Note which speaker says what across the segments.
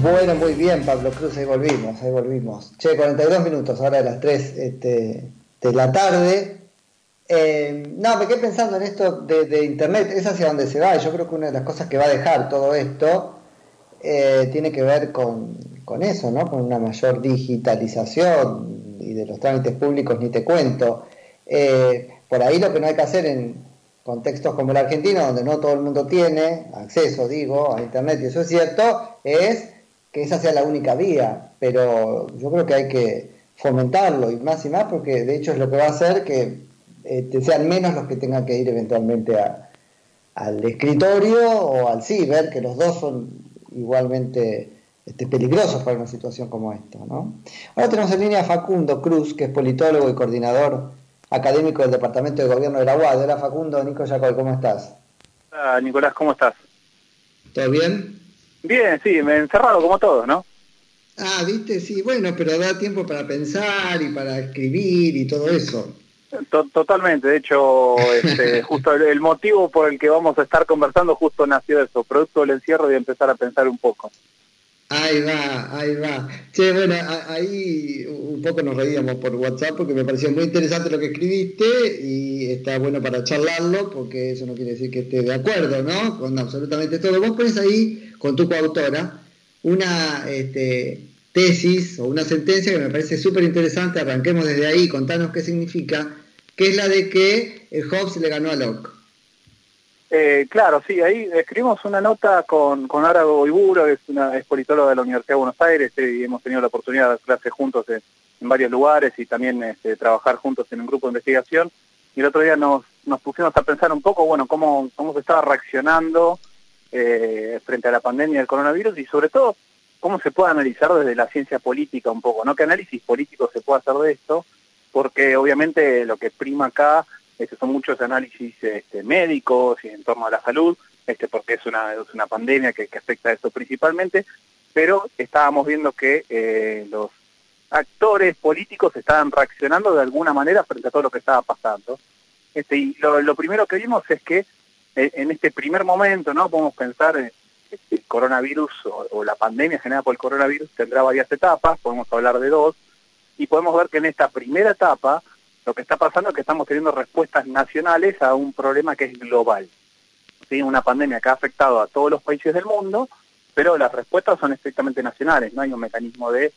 Speaker 1: Bueno, muy bien, Pablo Cruz, ahí volvimos, ahí volvimos. Che, 42 minutos, ahora de las 3 este, de la tarde. Eh, no, me quedé pensando en esto de, Internet, es hacia donde se va. Yo creo que una de las cosas que va a dejar todo esto eh, tiene que ver con, eso, ¿no? Con una mayor digitalización y de los trámites públicos ni te cuento. Eh, por ahí lo que no hay que hacer en contextos como el argentino, donde no todo el mundo tiene acceso, digo, a Internet, y eso es cierto, es que esa sea la única vía, pero yo creo que hay que fomentarlo y más y más porque de hecho es lo que va a hacer que este, sean menos los que tengan que ir eventualmente al escritorio o al ciber, que los dos son igualmente este, peligrosos para una situación como esta. ¿no? Ahora tenemos en línea a Facundo Cruz, que es politólogo y coordinador académico del Departamento de Gobierno de la UAD. Hola Facundo, Nico Jacob, ¿cómo estás?
Speaker 2: Hola Nicolás, ¿cómo estás?
Speaker 1: ¿Todo bien?
Speaker 2: Bien, sí, me he encerrado como todos, ¿no?
Speaker 1: Ah, viste, sí, bueno, pero da tiempo para pensar y para escribir y todo eso.
Speaker 2: Totalmente, de hecho, este, justo el, motivo por el que vamos a estar conversando justo nació eso, producto del encierro y empezar a pensar un poco.
Speaker 1: Ahí va, ahí va. Che, bueno, ahí un poco nos reíamos por WhatsApp porque me pareció muy interesante lo que escribiste y está bueno para charlarlo porque eso no quiere decir que esté de acuerdo, ¿no? Con absolutamente todo. Vos pones ahí, con tu coautora, una este, tesis o una sentencia que me parece súper interesante. Arranquemos desde ahí, contanos qué significa, que es la de que el Hobbes le ganó a Locke.
Speaker 2: Eh, claro, sí, ahí escribimos una nota con, con Ara Goiburo, que es una es politóloga de la Universidad de Buenos Aires, eh, y hemos tenido la oportunidad de dar clases juntos en, varios lugares y también este, trabajar juntos en un grupo de investigación. Y el otro día nos, pusimos a pensar un poco, bueno, cómo, cómo se estaba reaccionando eh, frente a la pandemia del coronavirus y sobre todo cómo se puede analizar desde la ciencia política un poco, ¿no? ¿Qué análisis político se puede hacer de esto? Porque obviamente lo que prima acá este, son muchos análisis este, médicos y en torno a la salud, este, porque es una, es una pandemia que, afecta a eso principalmente, pero estábamos viendo que eh, los actores políticos estaban reaccionando de alguna manera frente a todo lo que estaba pasando. Este, y lo, primero que vimos es que eh, en este primer momento, ¿no? Podemos pensar eh, el coronavirus o, o, la pandemia generada por el coronavirus tendrá varias etapas, podemos hablar de dos, y podemos ver que en esta primera etapa lo que está pasando es que estamos teniendo respuestas nacionales a un problema que es global. ¿Sí? Una pandemia que ha afectado a todos los países del mundo, pero las respuestas son estrictamente nacionales. No hay un mecanismo de,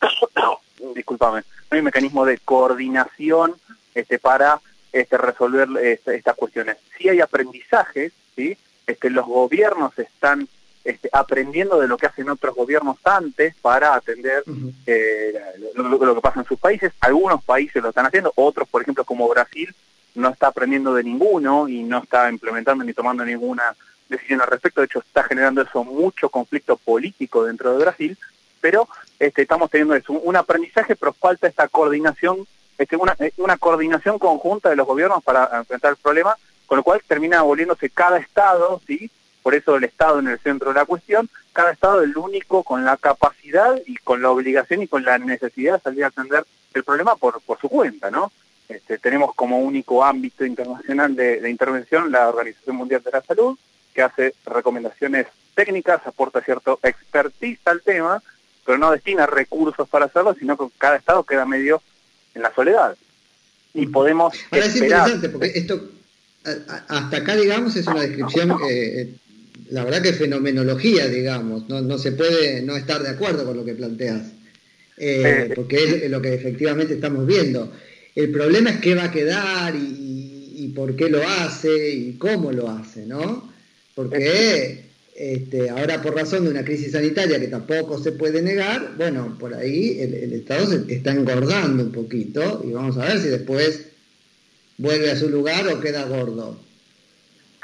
Speaker 2: discúlpame, no hay un mecanismo de coordinación este, para este, resolver este, estas cuestiones. Sí hay aprendizajes, ¿sí? Este, los gobiernos están este, aprendiendo de lo que hacen otros gobiernos antes para atender eh, lo, que pasa en sus países. Algunos países lo están haciendo, otros, por ejemplo, como Brasil, no está aprendiendo de ninguno y no está implementando ni tomando ninguna decisión al respecto. De hecho, está generando eso mucho conflicto político dentro de Brasil, pero este, estamos teniendo eso, un aprendizaje, pero falta esta coordinación, este, una, una coordinación conjunta de los gobiernos para enfrentar el problema, con lo cual termina volviéndose cada estado, ¿sí? Por eso el Estado en el centro de la cuestión, cada Estado es el único con la capacidad y con la obligación y con la necesidad de salir a atender el problema por, por su cuenta, ¿no? Este, tenemos como único ámbito internacional de, intervención la Organización Mundial de la Salud, que hace recomendaciones técnicas, aporta cierto expertise al tema, pero no destina recursos para hacerlo, sino que cada Estado queda medio en la soledad. Y podemos
Speaker 1: Ahora es interesante, porque esto, hasta acá, digamos, es una descripción eh, la verdad que fenomenología, digamos, no, no se puede no estar de acuerdo con lo que planteas, eh, porque es lo que efectivamente estamos viendo. El problema es qué va a quedar y, y, por qué lo hace y cómo lo hace, ¿no? Porque este, ahora por razón de una crisis sanitaria que tampoco se puede negar, bueno, por ahí el, el Estado se está engordando un poquito y vamos a ver si después vuelve a su lugar o queda gordo.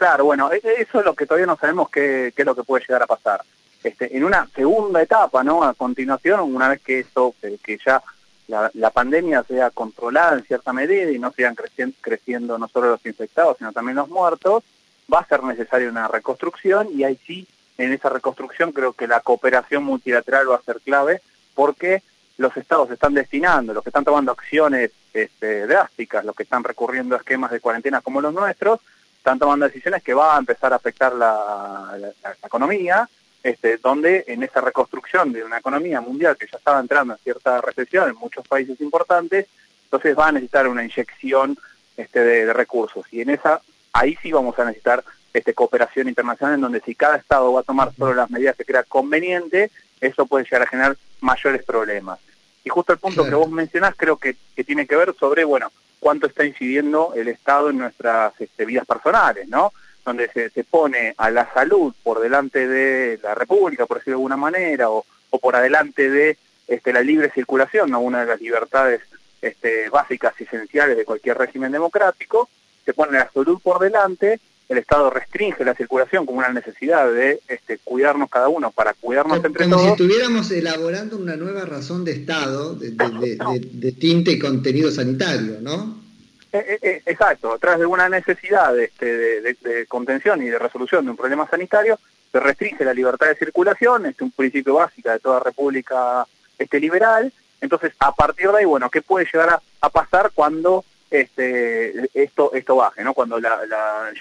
Speaker 2: Claro, bueno, e, e, eso es lo que todavía no sabemos qué, es lo que puede llegar a pasar. Este, en una segunda etapa, ¿no? A continuación, una vez que eso, que ya la, pandemia sea controlada en cierta medida y no sigan creciendo, no solo los infectados, sino también los muertos, va a ser necesaria una reconstrucción y ahí sí, en esa reconstrucción creo que la cooperación multilateral va a ser clave porque los estados están destinando, los que están tomando acciones este, drásticas, los que están recurriendo a esquemas de cuarentena como los nuestros, están tomando decisiones que va a empezar a afectar la, economía este, donde en esa reconstrucción de una economía mundial que ya estaba entrando en cierta recesión en muchos países importantes, entonces va a necesitar una inyección este, de, recursos. Y en esa, ahí sí vamos a necesitar este, cooperación internacional, en donde si cada Estado va a tomar solo las medidas que crea conveniente, eso puede llegar a generar mayores problemas. Y justo el punto que vos mencionás creo que, que, tiene que ver sobre, bueno, cuánto está incidiendo el Estado en nuestras este, vidas personales, ¿no? Donde se, pone a la salud por delante de la República, por decirlo de alguna manera, o, o por adelante de este, la libre circulación, ¿no? una de las libertades este, básicas y esenciales de cualquier régimen democrático, se pone la salud por delante el Estado restringe la circulación como una necesidad de este, cuidarnos cada uno para cuidarnos entre todos.
Speaker 1: Como si estuviéramos elaborando una nueva razón de Estado de, tinte y contenido sanitario, ¿no?
Speaker 2: Eh, eh, eh, exacto, tras de una necesidad este, de, contención y de resolución de un problema sanitario, se restringe la libertad de circulación, este un principio básico de toda república este, liberal. Entonces, a partir de ahí, bueno, ¿qué puede llegar a pasar cuando este, esto, esto baje, ¿no? Cuando la,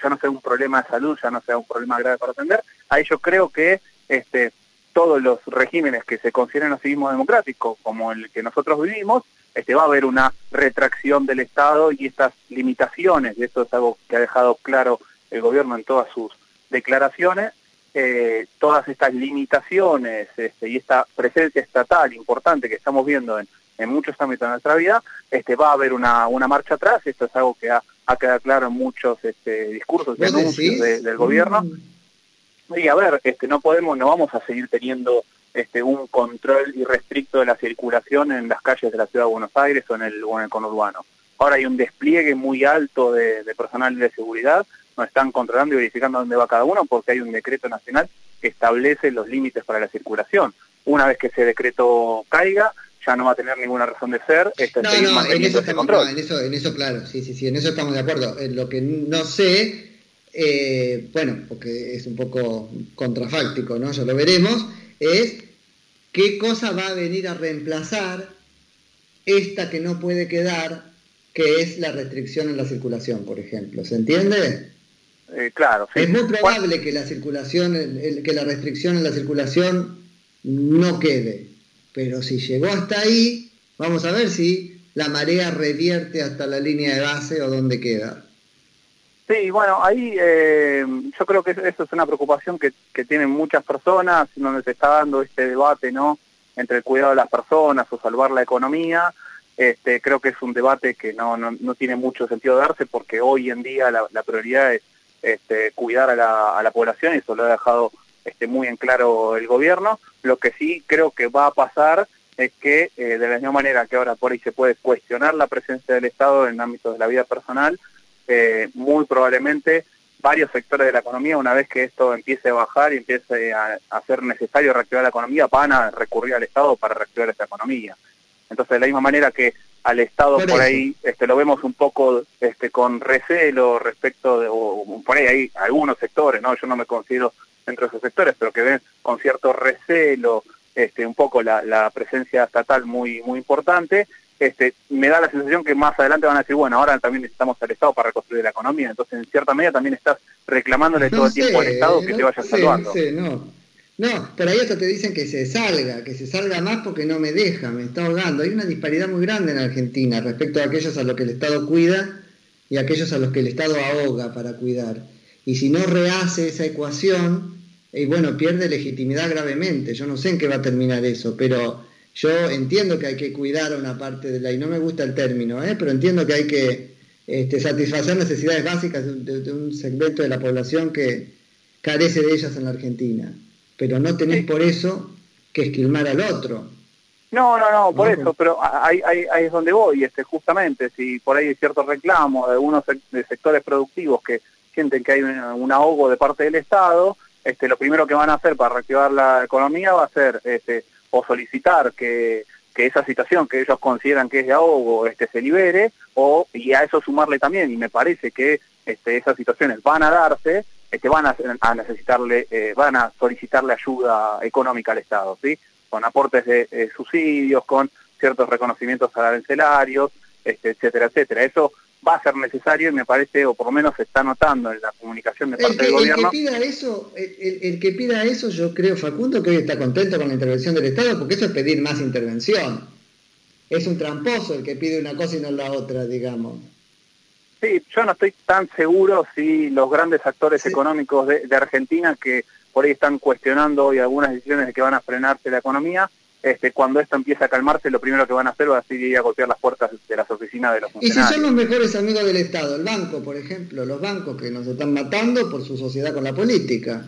Speaker 2: ya no sea un problema de salud, ya no sea un problema grave para atender, ahí yo creo que este, todos los regímenes que se consideran a sí mismos democráticos, como el que nosotros vivimos, este, va a haber una retracción del Estado y estas limitaciones, y esto es algo que ha dejado claro el gobierno en todas sus declaraciones, eh, todas estas limitaciones este, y esta presencia estatal importante que estamos viendo en, en muchos ámbitos de nuestra vida, este, va a haber una, una marcha atrás, esto es algo que ha, ha quedado claro en muchos este, discursos y anuncios del gobierno. Mm. Y a ver, este, no podemos, no vamos a seguir teniendo este, un control irrestricto de la circulación en las calles de la ciudad de Buenos Aires o en el, o en el conurbano. Ahora hay un despliegue muy alto de, de personal de seguridad, no están controlando y verificando dónde va cada uno porque hay un decreto nacional que establece los límites para la circulación. Una vez que ese decreto caiga, ya no va a tener ninguna razón de ser.
Speaker 1: Este, no, no, en eso, estamos, en eso, en eso, claro, sí, sí, sí, en eso estamos de acuerdo. En lo que no sé, eh, bueno, porque es un poco contrafáctico, ¿no? Ya lo veremos, es qué cosa va a venir a reemplazar esta que no puede quedar, que es la restricción en la circulación, por ejemplo. ¿Se entiende?
Speaker 2: Eh, claro.
Speaker 1: Sí. Es muy probable que la circulación, que la restricción en la circulación no quede pero si llegó hasta ahí, vamos a ver si la marea revierte hasta la línea de base o dónde queda.
Speaker 2: Sí, bueno, ahí eh, yo creo que eso es una preocupación que, que tienen muchas personas, donde se está dando este debate, ¿no? Entre el cuidado de las personas o salvar la economía. Este, creo que es un debate que no, no, no tiene mucho sentido darse porque hoy en día la, la prioridad es este, cuidar a la, a la población y eso lo ha dejado este, muy en claro el gobierno. Lo que sí creo que va a pasar es que eh, de la misma manera que ahora por ahí se puede cuestionar la presencia del Estado en ámbitos de la vida personal, eh, muy probablemente varios sectores de la economía, una vez que esto empiece a bajar y empiece a, ser necesario reactivar la economía, van a recurrir al Estado para reactivar esa economía. Entonces, de la misma manera que al Estado por, ahí este, lo vemos un poco este, con recelo respecto de, o, por ahí hay algunos sectores, ¿no? Yo no me considero dentro de esos sectores, pero que ven con cierto recelo este, un poco la, la presencia estatal muy, muy importante, este, me da la sensación que más adelante van a decir, bueno, ahora también necesitamos al Estado para reconstruir la economía, entonces en cierta medida también estás reclamándole todo el tiempo al Estado que te vaya salvando.
Speaker 1: no. No, pero ahí hasta te dicen que se salga, que se salga más porque no me deja, me está ahogando. Hay una disparidad muy grande en Argentina respecto a aquellos a los que el Estado cuida y a aquellos a los que el Estado ahoga para cuidar. Y si no rehace esa ecuación, y bueno, pierde legitimidad gravemente. Yo no sé en qué va a terminar eso, pero yo entiendo que hay que cuidar a una parte de la, y no me gusta el término, ¿eh? pero entiendo que hay que este, satisfacer necesidades básicas de, un segmento de la población que carece de ellas en la Argentina. Pero no tenés por eso que esquilmar al otro.
Speaker 2: No, no, no, por eso, pero ahí, ahí, ahí, es donde voy, este, justamente, si por ahí hay ciertos reclamos de algunos de sectores productivos que sienten que hay un, ahogo de parte del Estado, este, lo primero que van a hacer para reactivar la economía va a ser este, o solicitar que, que esa situación que ellos consideran que es de ahogo este, se libere, o y a eso sumarle también, y me parece que este, esas situaciones van a darse, este, van a, a necesitarle, eh, van a solicitarle ayuda económica al Estado, ¿sí? con aportes de subsidios, con ciertos reconocimientos arancelarios, este, etcétera, etcétera. Eso va a ser necesario y me parece, o por lo menos se está notando en la comunicación de parte del gobierno.
Speaker 1: El que pida eso, el, que pida eso, yo creo, Facundo, que hoy está contento con la intervención del Estado, porque eso es pedir más intervención. Es un tramposo el que pide una cosa y no la otra, digamos.
Speaker 2: Sí, yo no estoy tan seguro si los grandes actores económicos de, de Argentina que por ahí están cuestionando hoy algunas decisiones de que van a frenarse la economía, este, cuando esto empieza a calmarse, lo primero que van a hacer va a ir a golpear las puertas de las oficinas de los funcionarios.
Speaker 1: Y si son los mejores amigos del Estado, el banco, por ejemplo, los bancos que nos están matando por su sociedad con la política.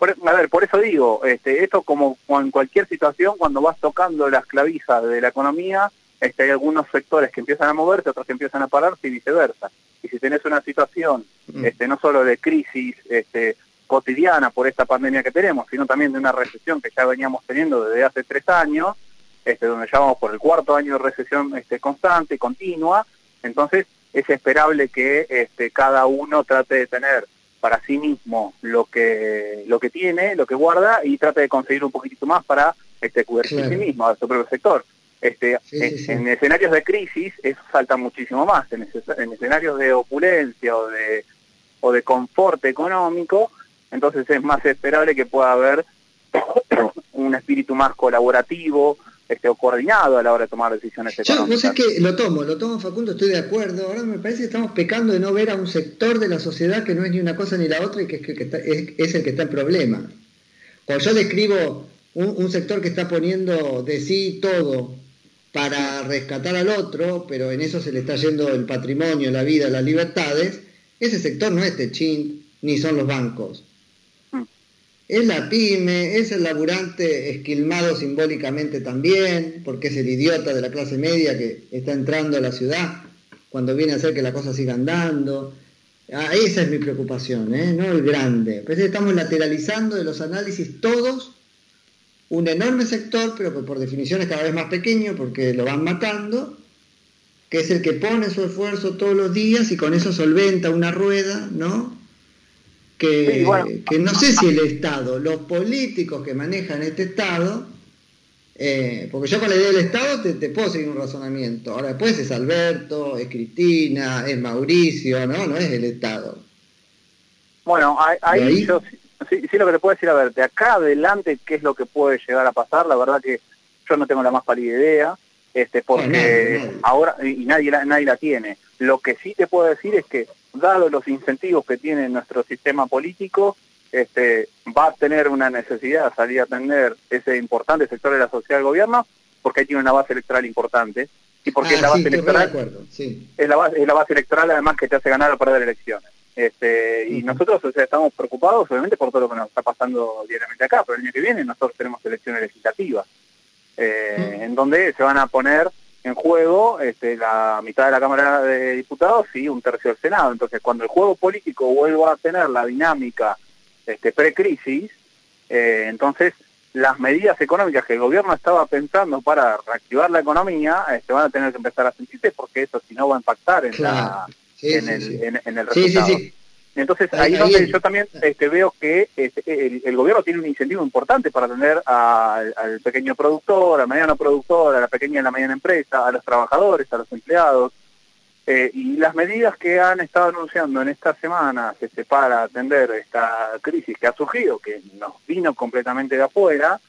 Speaker 2: a ver, por eso digo, este, esto como en cualquier situación, cuando vas tocando las clavijas de la economía, este, hay algunos sectores que empiezan a moverse, otros que empiezan a pararse y viceversa. Y si tenés una situación, mm. este, no solo de crisis, este, cotidiana por esta pandemia que tenemos, sino también de una recesión que ya veníamos teniendo desde hace tres años, este, donde ya vamos por el cuarto año de recesión este, constante, continua, entonces es esperable que este, cada uno trate de tener para sí mismo lo que lo que tiene, lo que guarda y trate de conseguir un poquitito más para este, cubrirse a sí mismo, a su propio sector. Este, en, escenarios de crisis eso salta muchísimo más, en, en escenarios de opulencia o de, o de confort económico, entonces es más esperable que pueda haber un espíritu más colaborativo este, o coordinado a la hora de tomar decisiones económicas.
Speaker 1: Yo no sé que lo tomo, lo tomo Facundo, estoy de acuerdo. Ahora me parece que estamos pecando de no ver a un sector de la sociedad que no es ni una cosa ni la otra y que, es, el que está en problema. Cuando yo describo un, sector que está poniendo de sí todo para rescatar al otro, pero en eso se le está yendo el patrimonio, la vida, las libertades, ese sector no es Techint ni son los bancos es la pyme, es el laburante esquilmado simbólicamente también, porque es el idiota de la clase media que está entrando a la ciudad cuando viene a hacer que la cosa siga andando. Ah, esa es mi preocupación, ¿eh? no el grande. Pues estamos lateralizando de los análisis todos un enorme sector, pero que por definición es cada vez más pequeño porque lo van matando, que es el que pone su esfuerzo todos los días y con eso solventa una rueda, ¿no? Que, no sé si el Estado, los políticos que manejan este Estado, eh, porque yo con la idea del Estado te, puedo seguir un razonamiento. Ahora después es Alberto, es Cristina, es Mauricio, ¿no? No es el Estado.
Speaker 2: Bueno, ahí, yo sí, lo que te puedo decir, a ver, de acá adelante, ¿qué es lo que puede llegar a pasar? La verdad que yo no tengo la más pálida idea, este, porque ahora, y nadie nadie la tiene. Lo que sí te puedo decir es que dado los incentivos que tiene nuestro sistema político, este, va a tener una necesidad de salir a atender ese importante sector de la sociedad del gobierno, porque ahí tiene una base electoral importante, y porque es la base electoral es, la base, es la base electoral además que te hace ganar o perder elecciones. Este, y nosotros o sea, estamos preocupados obviamente por todo lo que nos está pasando diariamente acá, pero el año que viene nosotros tenemos elecciones legislativas, eh, en donde se van a poner en juego este, la mitad de la Cámara de Diputados y un tercio del Senado. Entonces, cuando el juego político vuelva a tener la dinámica este, pre-crisis, eh, entonces las medidas económicas que el gobierno estaba pensando para reactivar la economía este, van a tener que empezar a sentirse porque eso si no va a impactar en, la, en, el, En, el resultado. Entonces ahí, es donde yo también este, veo que este, el, gobierno tiene un incentivo importante para atender al pequeño productor, al mediano productor, a la pequeña y la mediana empresa, a los trabajadores, a los empleados. Eh, y las medidas que han estado anunciando en esta semana este, para atender esta crisis que ha surgido, que nos vino completamente de afuera,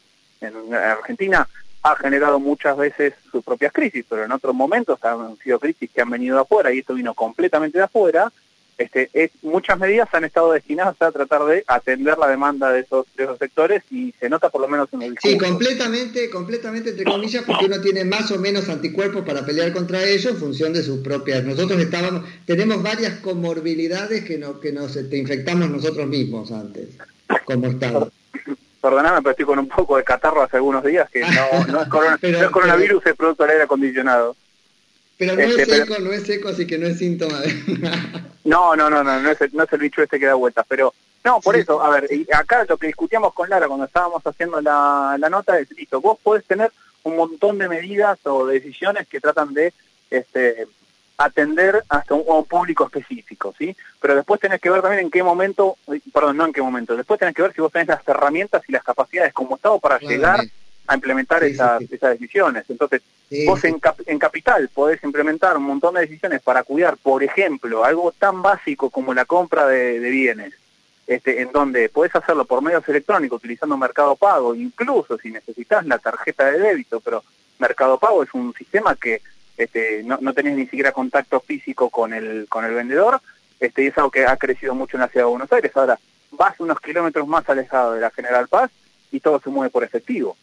Speaker 2: en Argentina ha generado muchas veces sus propias crisis, pero en otros momentos han sido crisis que han venido de afuera y esto vino completamente de afuera, este, es, muchas medidas han estado destinadas a tratar de atender la demanda de esos, sectores y se nota por lo menos en el
Speaker 1: Sí, completamente, completamente entre comillas, porque uno tiene más o menos anticuerpos para pelear contra ellos en función de sus propias. Nosotros estábamos, tenemos varias comorbilidades que, no, que nos este, infectamos nosotros mismos antes, como Estado.
Speaker 2: Perdóname, pero estoy con un poco de catarro hace algunos días, que no, no, es, coronavirus, es producto del aire acondicionado.
Speaker 1: Pero no es este, seco, no es seco, así que no es síntoma de...
Speaker 2: no, no, no, no, no es, el, no es el bicho este que da vueltas, pero... No, por eso, a ver, acá lo que discutíamos con Lara cuando estábamos haciendo la, la nota es, listo, vos podés tener un montón de medidas o decisiones que tratan de este, atender hasta un, un, público específico, ¿sí? Pero después tenés que ver también en qué momento, perdón, no en qué momento, después tenés que ver si vos tenés las herramientas y las capacidades como Estado para llegar a implementar esas, esas decisiones. Entonces, vos en, en capital podés implementar un montón de decisiones para cuidar, por ejemplo, algo tan básico como la compra de, bienes, este, en donde podés hacerlo por medios electrónicos utilizando Mercado Pago, incluso si necesitas la tarjeta de débito, pero Mercado Pago es un sistema que este, no, no tenés ni siquiera contacto físico con el, con el vendedor, este, y es algo que ha crecido mucho en la ciudad de Buenos Aires. Ahora, vas unos kilómetros más alejado de la General Paz y todo se mueve por efectivo.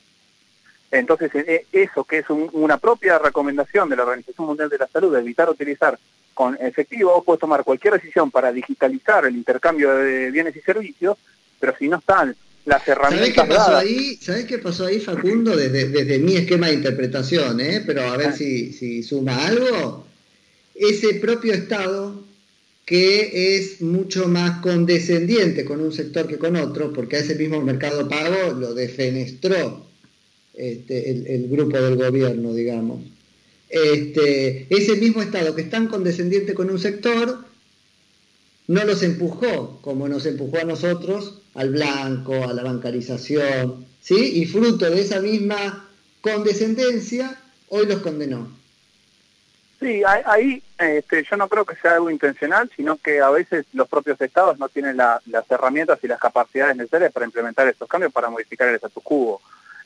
Speaker 2: Entonces, e, eso que es una propia recomendación de la Organización Mundial de la Salud, de evitar utilizar con efectivo, vos podés tomar cualquier decisión para digitalizar el intercambio de bienes y servicios, pero si no están las herramientas
Speaker 1: ¿Sabés qué pasó ahí? ¿Sabés qué pasó ahí, Facundo? Desde, desde mi esquema de interpretación, ¿eh? pero a ver ah. si, si suma algo. Ese propio Estado que es mucho más condescendiente con un sector que con otro, porque a ese mismo mercado pago lo defenestró este, el, grupo del gobierno, digamos. Este, ese mismo Estado que es tan condescendiente con un sector, no los empujó como nos empujó a nosotros, al blanco, a la bancarización, ¿sí? Y fruto de esa misma condescendencia, hoy los condenó.
Speaker 2: Sí, ahí este, yo no creo que sea algo intencional, sino que a veces los propios estados no tienen las herramientas y las capacidades necesarias para implementar estos cambios, para modificar el status quo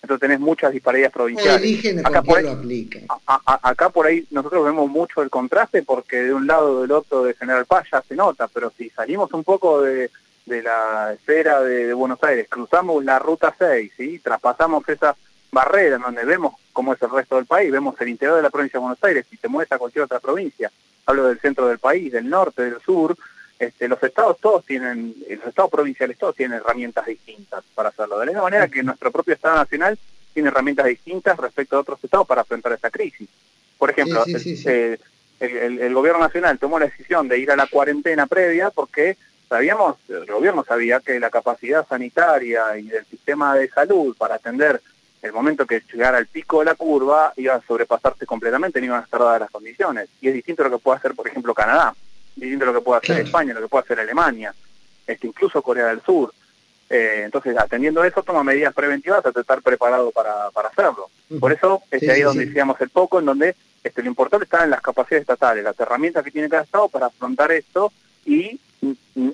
Speaker 2: entonces tenés muchas disparidades provinciales.
Speaker 1: acá por, ahí,
Speaker 2: acá por ahí nosotros vemos mucho el contraste porque de un lado o del otro de General Paz ya se nota, pero si salimos un poco de, la esfera de, Buenos Aires, cruzamos la ruta 6, ¿sí? traspasamos esa barrera en donde vemos cómo es el resto del país, vemos el interior de la provincia de Buenos Aires y te mueves a cualquier otra provincia, hablo del centro del país, del norte, del sur, este, los estados todos tienen, los estados provinciales todos tienen herramientas distintas para hacerlo. De la misma manera que nuestro propio Estado Nacional tiene herramientas distintas respecto a otros estados para enfrentar esta crisis. Por ejemplo, eh, el, gobierno nacional tomó la decisión de ir a la cuarentena previa porque sabíamos, el gobierno sabía que la capacidad sanitaria y del sistema de salud para atender el momento que llegara al pico de la curva iba a sobrepasarse completamente, no iban a estar dadas las condiciones. Y es distinto a lo que puede hacer, por ejemplo, Canadá distinto lo que puede hacer España, lo que puede hacer Alemania, este, incluso Corea del Sur. Eh, entonces, atendiendo eso, toma medidas preventivas hasta estar preparado para, para hacerlo. Por eso, es ahí donde decíamos el poco, en donde este, lo importante está en las capacidades estatales, las herramientas que tiene cada Estado para afrontar esto y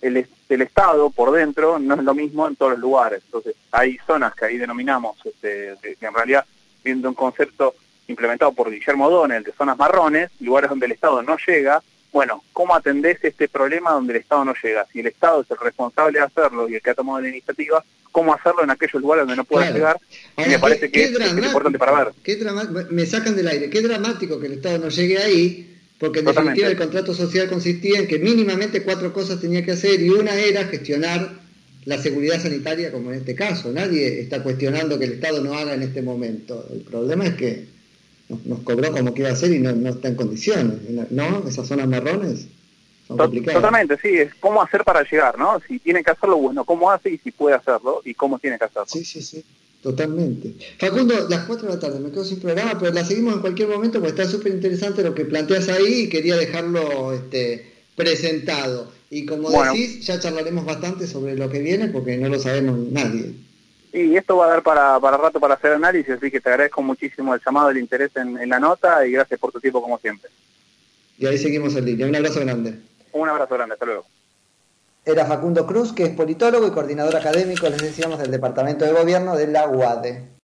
Speaker 2: el, el, Estado por dentro no es lo mismo en todos los lugares. Entonces, hay zonas que ahí denominamos, este, que en realidad, viendo un concepto implementado por Guillermo O'Donnell de zonas marrones, lugares donde el Estado no llega, bueno, ¿cómo atendés este problema donde el Estado no llega? Si el Estado es el responsable de hacerlo y el que ha tomado la iniciativa, ¿cómo hacerlo en aquellos lugares donde no puede llegar? me parece que, es, importante para ver.
Speaker 1: Qué me sacan del aire. Qué dramático que el Estado no llegue ahí, porque en definitiva el contrato social consistía en que mínimamente cuatro cosas tenía que hacer y una era gestionar la seguridad sanitaria como en este caso. Nadie está cuestionando que el Estado no haga en este momento. El problema es que nos, cobró como que iba a ser y no, no está en condiciones, ¿no? Esas zonas marrones son complicadas.
Speaker 2: Totalmente, sí, es cómo hacer para llegar, ¿no? Si tiene que hacerlo, bueno, cómo hace y si puede hacerlo y cómo tiene que hacerlo.
Speaker 1: Sí, sí, sí. Totalmente. Facundo, las 4 de la tarde, me quedo sin programa, pero la seguimos en cualquier momento porque está súper interesante lo que planteas ahí y quería dejarlo este, presentado. Y como decís, ya charlaremos bastante sobre lo que viene porque no lo sabemos nadie.
Speaker 2: Y esto va a dar para, para rato para hacer análisis, así que te agradezco muchísimo el llamado, el interés en, la nota y gracias por tu tiempo como siempre.
Speaker 1: Y ahí seguimos el línea. Un abrazo grande.
Speaker 2: Un abrazo grande, hasta luego.
Speaker 1: Era Facundo Cruz, que es politólogo y coordinador académico, les decíamos, del Departamento de Gobierno de la UADE.